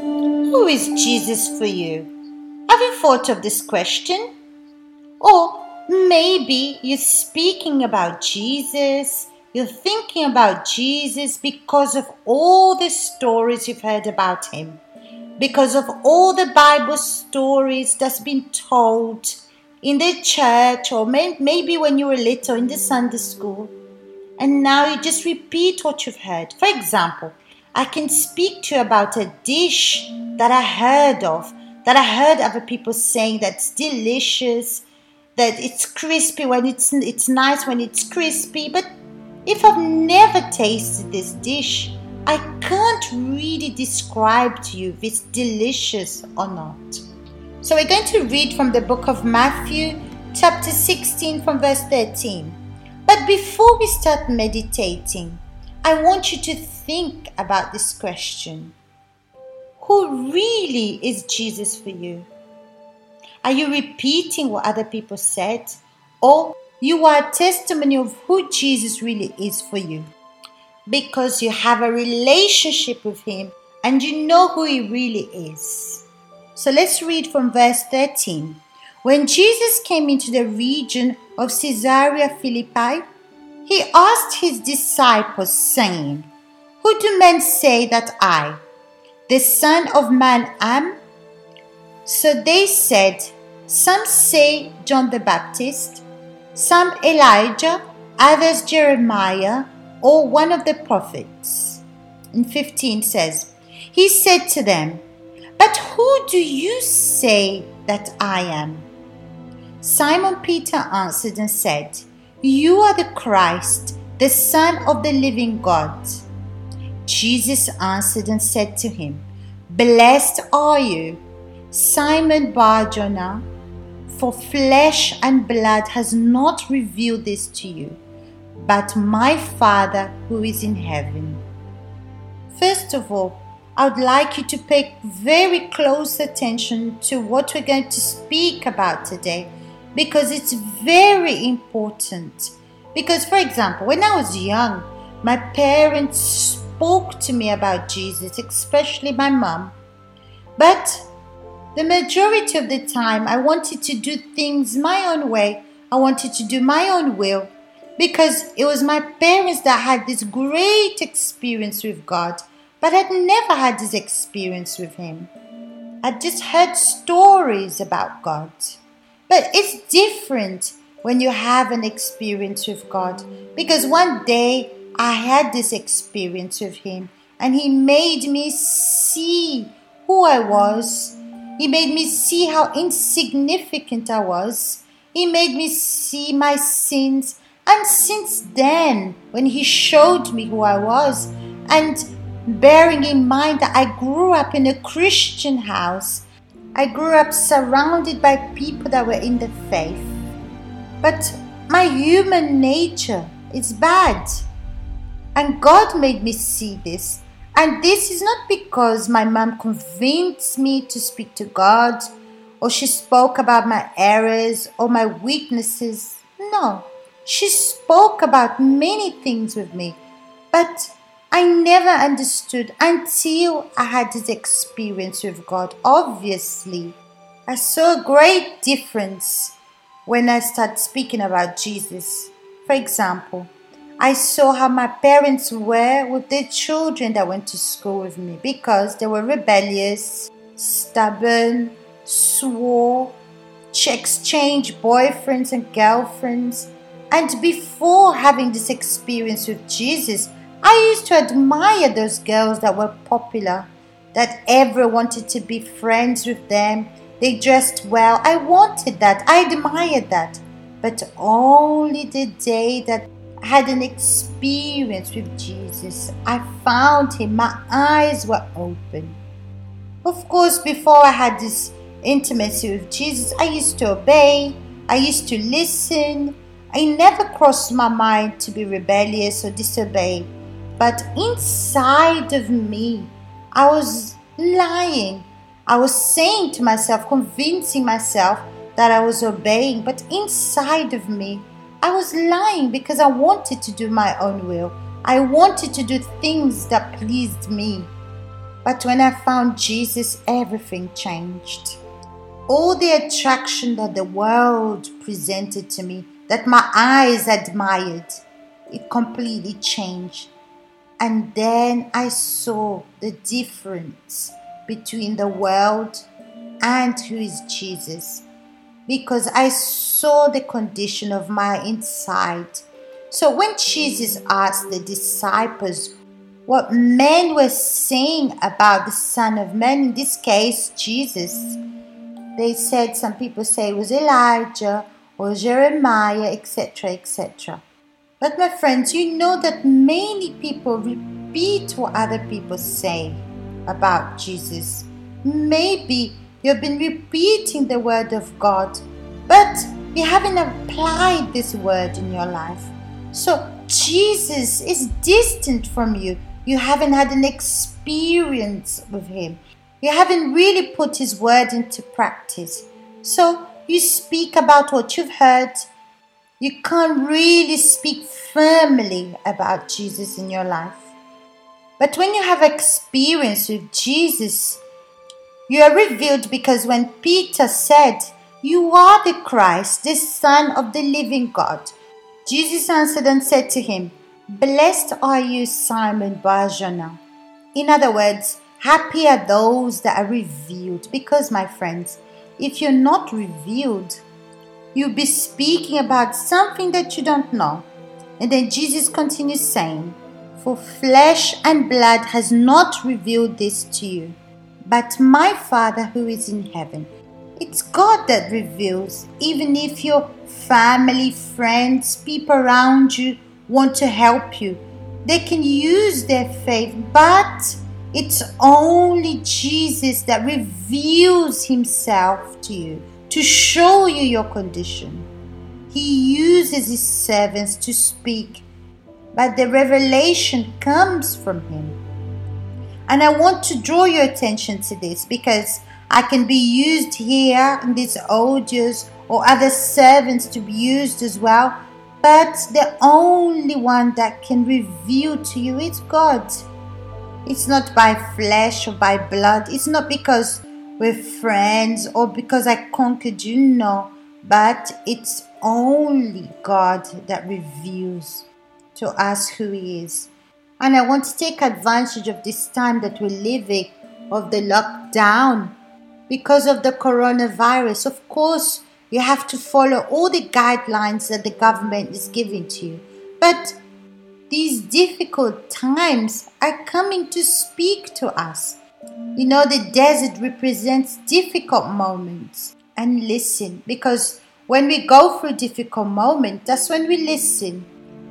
Who is Jesus for you? Have you thought of this question? Or maybe you're speaking about Jesus, you're thinking about Jesus because of all the stories you've heard about him, because of all the Bible stories that's been told in the church, or may- maybe when you were little in the Sunday school, and now you just repeat what you've heard. For example, I can speak to you about a dish that I heard of, that I heard other people saying that's delicious, that it's crispy when it's it's nice when it's crispy, but if I've never tasted this dish, I can't really describe to you if it's delicious or not. So we're going to read from the book of Matthew, chapter 16, from verse 13. But before we start meditating, I want you to think about this question Who really is Jesus for you? Are you repeating what other people said? Or you are a testimony of who Jesus really is for you? Because you have a relationship with Him and you know who He really is. So let's read from verse 13. When Jesus came into the region of Caesarea Philippi, he asked his disciples, saying, Who do men say that I, the Son of Man, am? So they said, Some say John the Baptist, some Elijah, others Jeremiah, or one of the prophets. And 15 says, He said to them, But who do you say that I am? Simon Peter answered and said, You are the Christ, the Son of the living God. Jesus answered and said to him, Blessed are you, Simon Barjona, for flesh and blood has not revealed this to you, but my Father who is in heaven. First of all, I would like you to pay very close attention to what we're going to speak about today because it's very important. Because, for example, when I was young, my parents spoke to me about Jesus, especially my mom. But the majority of the time, I wanted to do things my own way. I wanted to do my own will because it was my parents that had this great experience with God, but I'd never had this experience with Him. I'd just heard stories about God. But it's different when you have an experience with God because one day I had this experience with Him and He made me see who I was. He made me see how insignificant I was. He made me see my sins. And since then, when He showed me who I was, and bearing in mind that I grew up in a Christian house, I grew up surrounded by people that were in the faith. But my human nature is bad. And God made me see this. And this is not because my mom convinced me to speak to God or she spoke about my errors or my weaknesses. No, she spoke about many things with me. But I never understood until I had this experience with God. Obviously, I saw a great difference when I started speaking about Jesus. For example, I saw how my parents were with their children that went to school with me because they were rebellious, stubborn, swore, exchanged boyfriends and girlfriends. And before having this experience with Jesus, I used to admire those girls that were popular, that everyone wanted to be friends with them. They dressed well. I wanted that. I admired that. But only the day that I had an experience with Jesus, I found Him. My eyes were open. Of course, before I had this intimacy with Jesus, I used to obey, I used to listen. I never crossed my mind to be rebellious or disobey. But inside of me, I was lying. I was saying to myself, convincing myself that I was obeying, but inside of me, I was lying because I wanted to do my own will. I wanted to do things that pleased me. But when I found Jesus, everything changed. All the attraction that the world presented to me, that my eyes admired, it completely changed. And then I saw the difference between the world and who is Jesus because I saw the condition of my inside. So when Jesus asked the disciples what men were saying about the Son of Man, in this case, Jesus, they said, some people say it was Elijah or Jeremiah, etc., etc. But my friends, you know that many people repeat what other people say about Jesus. Maybe you've been repeating the word of God, but you haven't applied this word in your life. So Jesus is distant from you. You haven't had an experience with him. You haven't really put his word into practice. So you speak about what you've heard you can't really speak firmly about Jesus in your life. But when you have experience with Jesus, you are revealed because when Peter said, You are the Christ, the Son of the living God, Jesus answered and said to him, Blessed are you, Simon Barjona. In other words, happy are those that are revealed. Because, my friends, if you're not revealed, you'll be speaking about something that you don't know. And then Jesus continues saying, For flesh and blood has not revealed this to you, but my Father who is in heaven. It's God that reveals, even if your family, friends, people around you want to help you. They can use their faith, but it's only Jesus that reveals himself to you to show you your condition. He uses his servants to speak, but the revelation comes from him. And I want to draw your attention to this because I can be used here in these audios or other servants to be used as well. But the only one that can reveal to you is God. It's not by flesh or by blood. It's not because with friends or because I conquered you. No, but it's only God that reveals to us who He is. And I want to take advantage of this time that we're living, of the lockdown, because of the coronavirus. Of course, you have to follow all the guidelines that the government is giving to you. But these difficult times are coming to speak to us. You know, the desert represents difficult moments. And listen, because when we go through difficult moments, that's when we listen.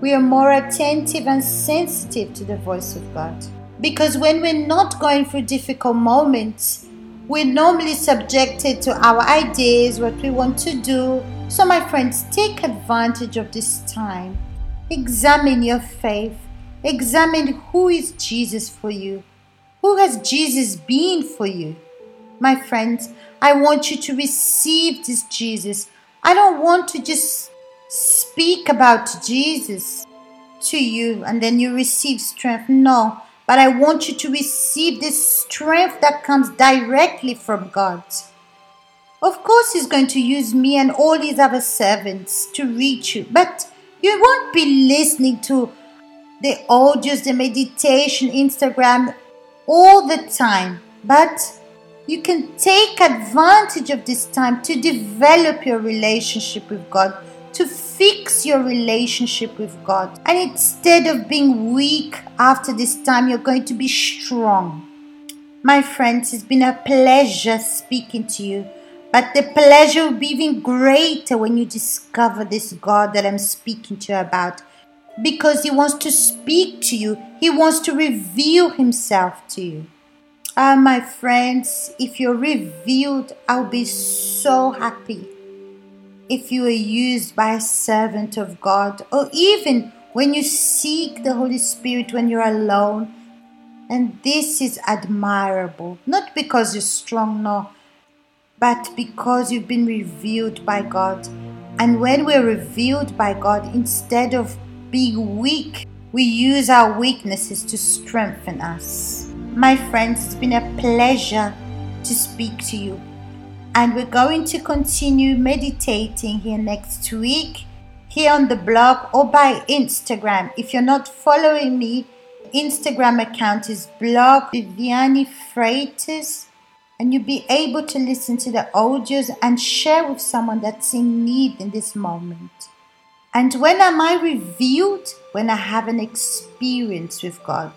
We are more attentive and sensitive to the voice of God. Because when we're not going through difficult moments, we're normally subjected to our ideas, what we want to do. So, my friends, take advantage of this time. Examine your faith. Examine who is Jesus for you. Who has Jesus been for you? My friends, I want you to receive this Jesus. I don't want to just speak about Jesus to you and then you receive strength. No, but I want you to receive this strength that comes directly from God. Of course, He's going to use me and all His other servants to reach you, but you won't be listening to the audios, the meditation, Instagram all the time, but you can take advantage of this time to develop your relationship with God, to fix your relationship with God. And instead of being weak after this time, you're going to be strong. My friends, it's been a pleasure speaking to you. But the pleasure will be even greater when you discover this God that I'm speaking to you about because He wants to speak to you, He wants to reveal Himself to you. Ah, my friends, if you're revealed, I'll be so happy. If you are used by a servant of God, or even when you seek the Holy Spirit when you're alone, and this is admirable, not because you're strong, no, but because you've been revealed by God. And when we're revealed by God, instead of being weak, we use our weaknesses to strengthen us. My friends, it's been a pleasure to speak to you. And we're going to continue meditating here next week, here on the blog or by Instagram. If you're not following me, Instagram account is blog Viviane Freitas, and you'll be able to listen to the audios and share with someone that's in need in this moment. And when am I revealed? When I have an experience with God.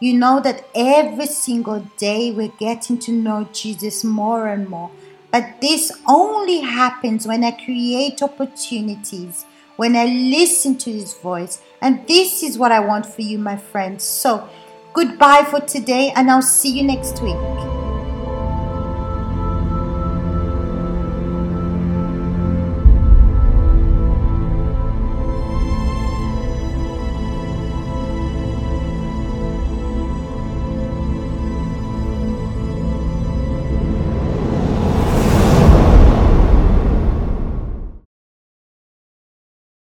You know that every single day we're getting to know Jesus more and more. But this only happens when I create opportunities, when I listen to His voice. And this is what I want for you, my friends. So, goodbye for today, and I'll see you next week.